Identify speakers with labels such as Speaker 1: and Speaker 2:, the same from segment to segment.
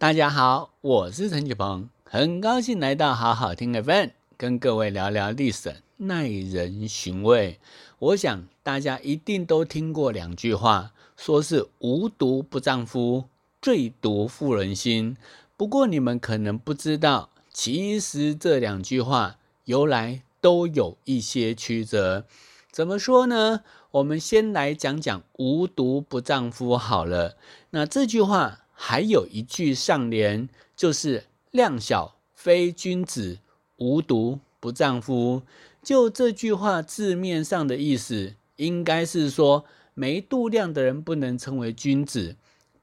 Speaker 1: 大家好，我是陈启鹏，很高兴来到好好听 FM，跟各位聊聊历史，耐人寻味。我想大家一定都听过两句话，说是无毒不丈夫，最毒妇人心。不过你们可能不知道，其实这两句话由来都有一些曲折。怎么说呢？我们先来讲讲无毒不丈夫好了。那这句话。还有一句上联，就是“量小非君子，无毒不丈夫”。就这句话字面上的意思，应该是说没度量的人不能称为君子，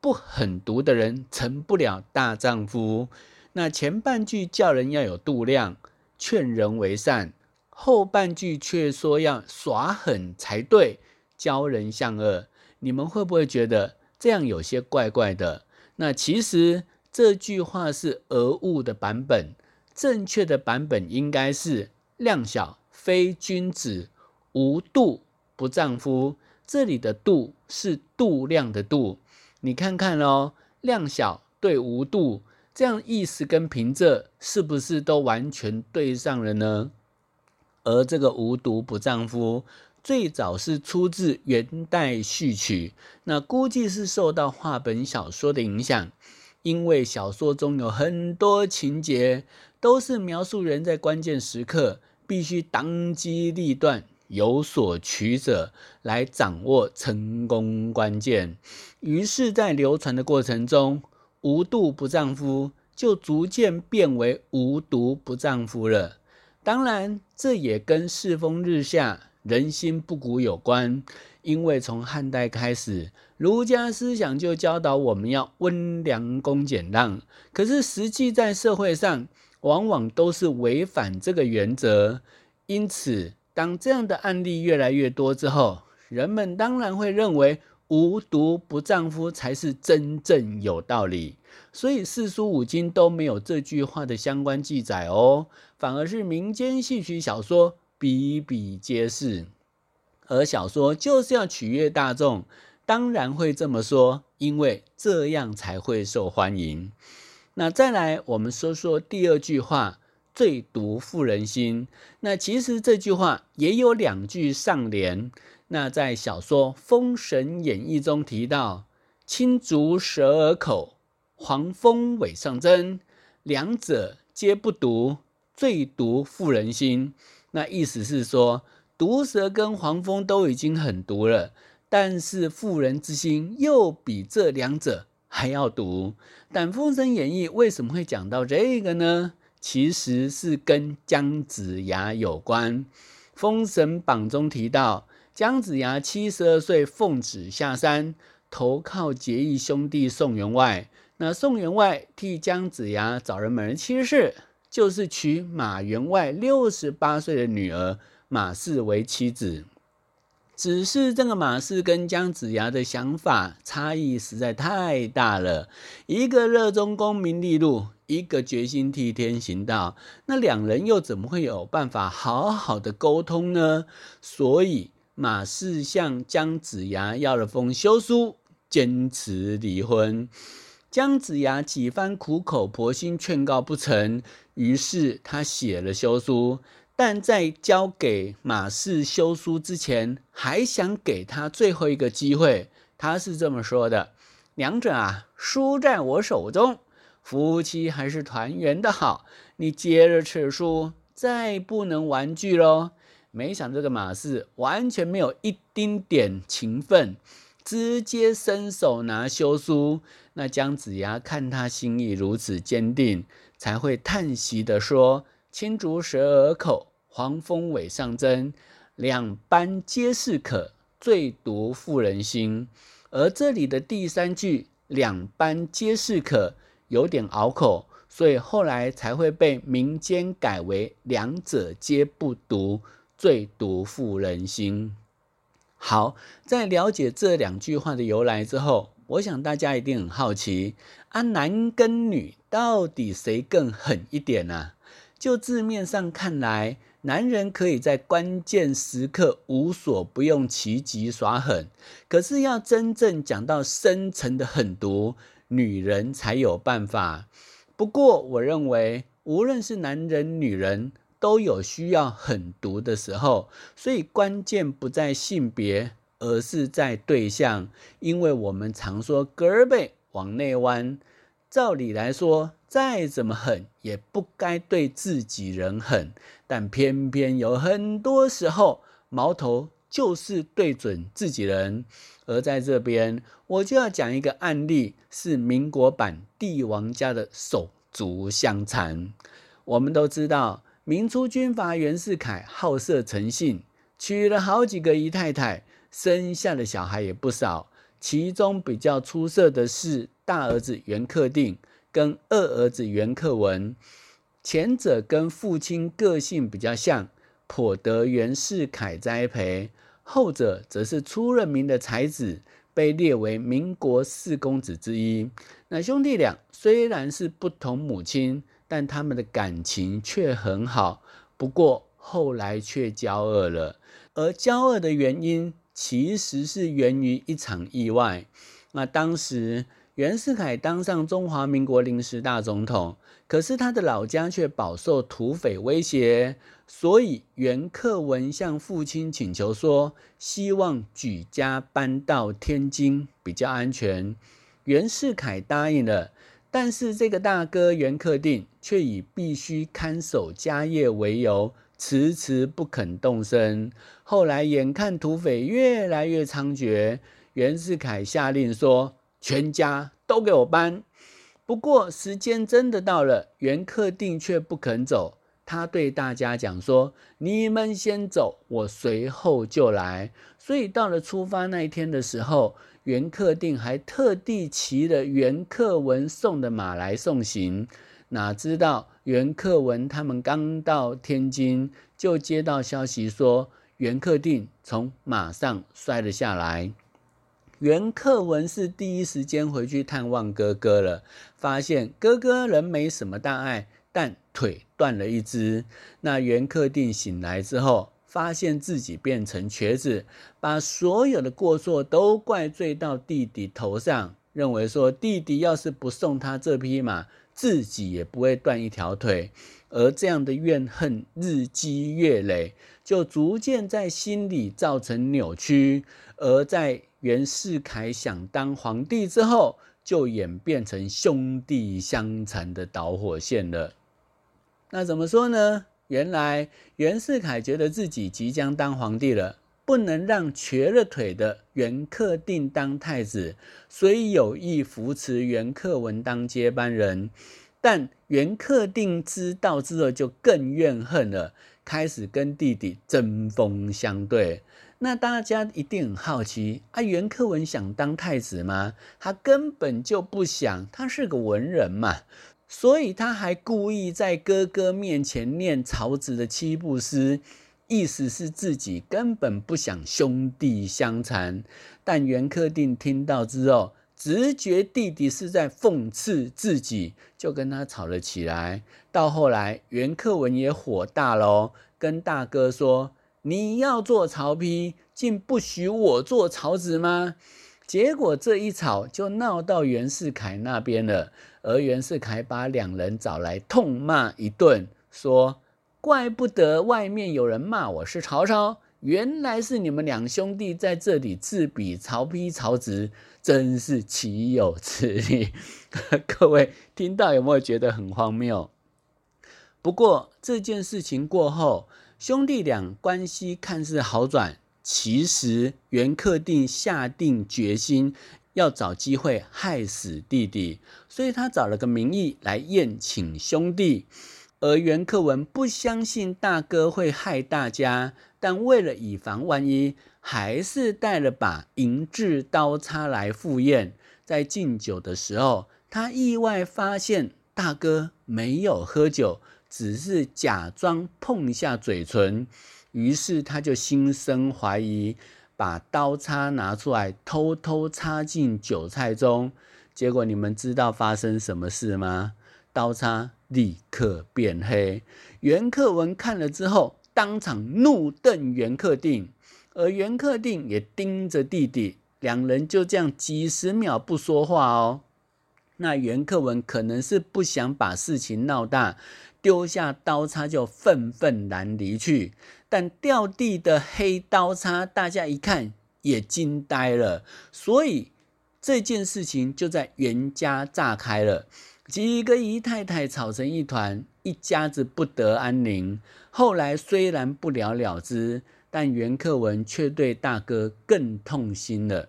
Speaker 1: 不狠毒的人成不了大丈夫。那前半句叫人要有度量，劝人为善；后半句却说要耍狠才对，教人向恶。你们会不会觉得这样有些怪怪的？那其实这句话是讹误的版本，正确的版本应该是“量小非君子，无度不丈夫”。这里的“度”是度量的“度”。你看看哦，“量小”对“无度”，这样意思跟平仄是不是都完全对上了呢？而这个“无毒不丈夫”。最早是出自元代序曲，那估计是受到话本小说的影响，因为小说中有很多情节都是描述人在关键时刻必须当机立断、有所取舍来掌握成功关键，于是，在流传的过程中，“无度不丈夫”就逐渐变为“无毒不丈夫”了。当然，这也跟世风日下。人心不古有关，因为从汉代开始，儒家思想就教导我们要温良恭俭让。可是实际在社会上，往往都是违反这个原则。因此，当这样的案例越来越多之后，人们当然会认为“无毒不丈夫”才是真正有道理。所以四书五经都没有这句话的相关记载哦，反而是民间戏曲小说。比比皆是，而小说就是要取悦大众，当然会这么说，因为这样才会受欢迎。那再来，我们说说第二句话“最毒妇人心”。那其实这句话也有两句上联。那在小说《封神演义》中提到“青竹蛇耳口，黄蜂尾上针”，两者皆不毒，最毒妇人心。那意思是说，毒蛇跟黄蜂都已经很毒了，但是妇人之心又比这两者还要毒。但《封神演义》为什么会讲到这个呢？其实是跟姜子牙有关。《封神榜》中提到，姜子牙七十二岁奉旨下山，投靠结义兄弟宋员外。那宋员外替姜子牙找人门妻室。就是娶马员外六十八岁的女儿马氏为妻子，只是这个马氏跟姜子牙的想法差异实在太大了，一个热衷功名利禄，一个决心替天行道，那两人又怎么会有办法好好的沟通呢？所以马氏向姜子牙要了封休书，坚持离婚。姜子牙几番苦口婆心劝告不成，于是他写了休书，但在交给马氏休书之前，还想给他最后一个机会。他是这么说的：“娘者啊，书在我手中，夫妻还是团圆的好。你接了此书，再不能玩具喽。”没想这个马氏完全没有一丁点情分。直接伸手拿休书，那姜子牙看他心意如此坚定，才会叹息的说：“青竹蛇耳口，黄蜂尾上针，两般皆是可，最毒妇人心。”而这里的第三句“两般皆是可”有点拗口，所以后来才会被民间改为“两者皆不毒，最毒妇人心”。好，在了解这两句话的由来之后，我想大家一定很好奇：啊，男跟女到底谁更狠一点呢？就字面上看来，男人可以在关键时刻无所不用其极耍狠，可是要真正讲到深层的狠毒，女人才有办法。不过，我认为无论是男人、女人，都有需要狠毒的时候。所以，关键不在性别，而是在对象。因为我们常说“胳背往内弯”，照理来说，再怎么狠，也不该对自己人狠。但偏偏有很多时候，矛头。就是对准自己人，而在这边，我就要讲一个案例，是民国版帝王家的手足相残。我们都知道，明初军阀袁世凯好色成性，娶了好几个姨太太，生下的小孩也不少。其中比较出色的是大儿子袁克定跟二儿子袁克文，前者跟父亲个性比较像。颇得袁世凯栽培，后者则是出了名的才子，被列为民国四公子之一。那兄弟俩虽然是不同母亲，但他们的感情却很好。不过后来却交恶了，而交恶的原因其实是源于一场意外。那当时袁世凯当上中华民国临时大总统，可是他的老家却饱受土匪威胁。所以袁克文向父亲请求说，希望举家搬到天津比较安全。袁世凯答应了，但是这个大哥袁克定却以必须看守家业为由，迟迟不肯动身。后来眼看土匪越来越猖獗，袁世凯下令说，全家都给我搬。不过时间真的到了，袁克定却不肯走。他对大家讲说：“你们先走，我随后就来。”所以到了出发那一天的时候，袁克定还特地骑了袁克文送的马来送行。哪知道袁克文他们刚到天津，就接到消息说袁克定从马上摔了下来。袁克文是第一时间回去探望哥哥了，发现哥哥人没什么大碍。但腿断了一只，那袁克定醒来之后，发现自己变成瘸子，把所有的过错都怪罪到弟弟头上，认为说弟弟要是不送他这匹马，自己也不会断一条腿。而这样的怨恨日积月累，就逐渐在心里造成扭曲。而在袁世凯想当皇帝之后，就演变成兄弟相残的导火线了。那怎么说呢？原来袁世凯觉得自己即将当皇帝了，不能让瘸了腿的袁克定当太子，所以有意扶持袁克文当接班人。但袁克定知道之后，就更怨恨了，开始跟弟弟针锋相对。那大家一定很好奇啊，袁克文想当太子吗？他根本就不想，他是个文人嘛。所以他还故意在哥哥面前念曹植的七步诗，意思是自己根本不想兄弟相残。但袁克定听到之后，直觉弟弟是在讽刺自己，就跟他吵了起来。到后来，袁克文也火大了，跟大哥说：“你要做曹丕，竟不许我做曹植吗？”结果这一吵就闹到袁世凯那边了，而袁世凯把两人找来痛骂一顿，说：“怪不得外面有人骂我是曹操，原来是你们两兄弟在这里自比曹丕、曹植，真是岂有此理！” 各位听到有没有觉得很荒谬？不过这件事情过后，兄弟俩关系看似好转。其实袁克定下定决心要找机会害死弟弟，所以他找了个名义来宴请兄弟。而袁克文不相信大哥会害大家，但为了以防万一，还是带了把银质刀叉来赴宴。在敬酒的时候，他意外发现大哥没有喝酒，只是假装碰一下嘴唇。于是他就心生怀疑，把刀叉拿出来，偷偷插进韭菜中。结果你们知道发生什么事吗？刀叉立刻变黑。袁克文看了之后，当场怒瞪袁克定，而袁克定也盯着弟弟，两人就这样几十秒不说话哦。那袁克文可能是不想把事情闹大，丢下刀叉就愤愤然离去。但掉地的黑刀叉，大家一看也惊呆了。所以这件事情就在袁家炸开了，几个姨太太吵成一团，一家子不得安宁。后来虽然不了了之，但袁克文却对大哥更痛心了。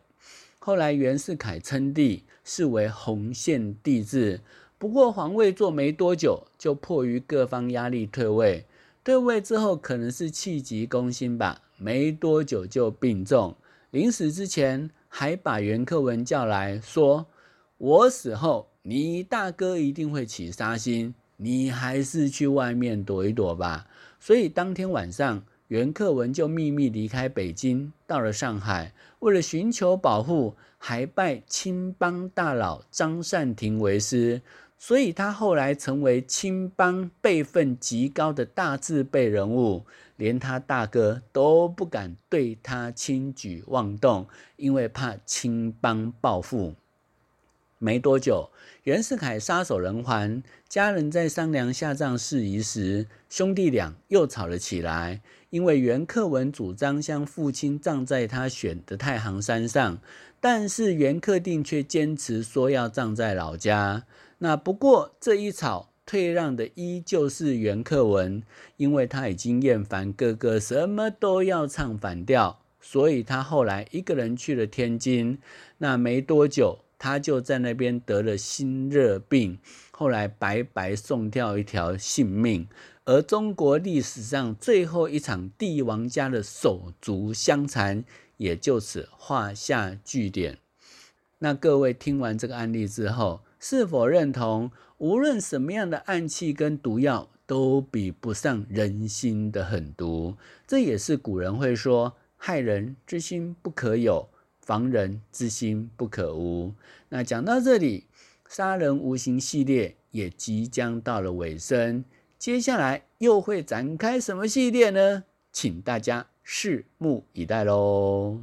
Speaker 1: 后来袁世凯称帝。视为红线帝制，不过皇位坐没多久，就迫于各方压力退位。退位之后，可能是气急攻心吧，没多久就病重。临死之前，还把袁克文叫来说：“我死后，你大哥一定会起杀心，你还是去外面躲一躲吧。”所以当天晚上。袁克文就秘密离开北京，到了上海，为了寻求保护，还拜青帮大佬张善庭为师，所以他后来成为青帮辈分极高的大字辈人物，连他大哥都不敢对他轻举妄动，因为怕青帮报复。没多久，袁世凯撒手人寰，家人在商量下葬事宜时，兄弟俩又吵了起来。因为袁克文主张将父亲葬在他选的太行山上，但是袁克定却坚持说要葬在老家。那不过这一吵，退让的依旧是袁克文，因为他已经厌烦哥哥什么都要唱反调，所以他后来一个人去了天津。那没多久，他就在那边得了心热病，后来白白送掉一条性命。而中国历史上最后一场帝王家的手足相残，也就此画下句点。那各位听完这个案例之后，是否认同，无论什么样的暗器跟毒药，都比不上人心的狠毒？这也是古人会说：“害人之心不可有，防人之心不可无。”那讲到这里，杀人无形系列也即将到了尾声。接下来又会展开什么系列呢？请大家拭目以待喽。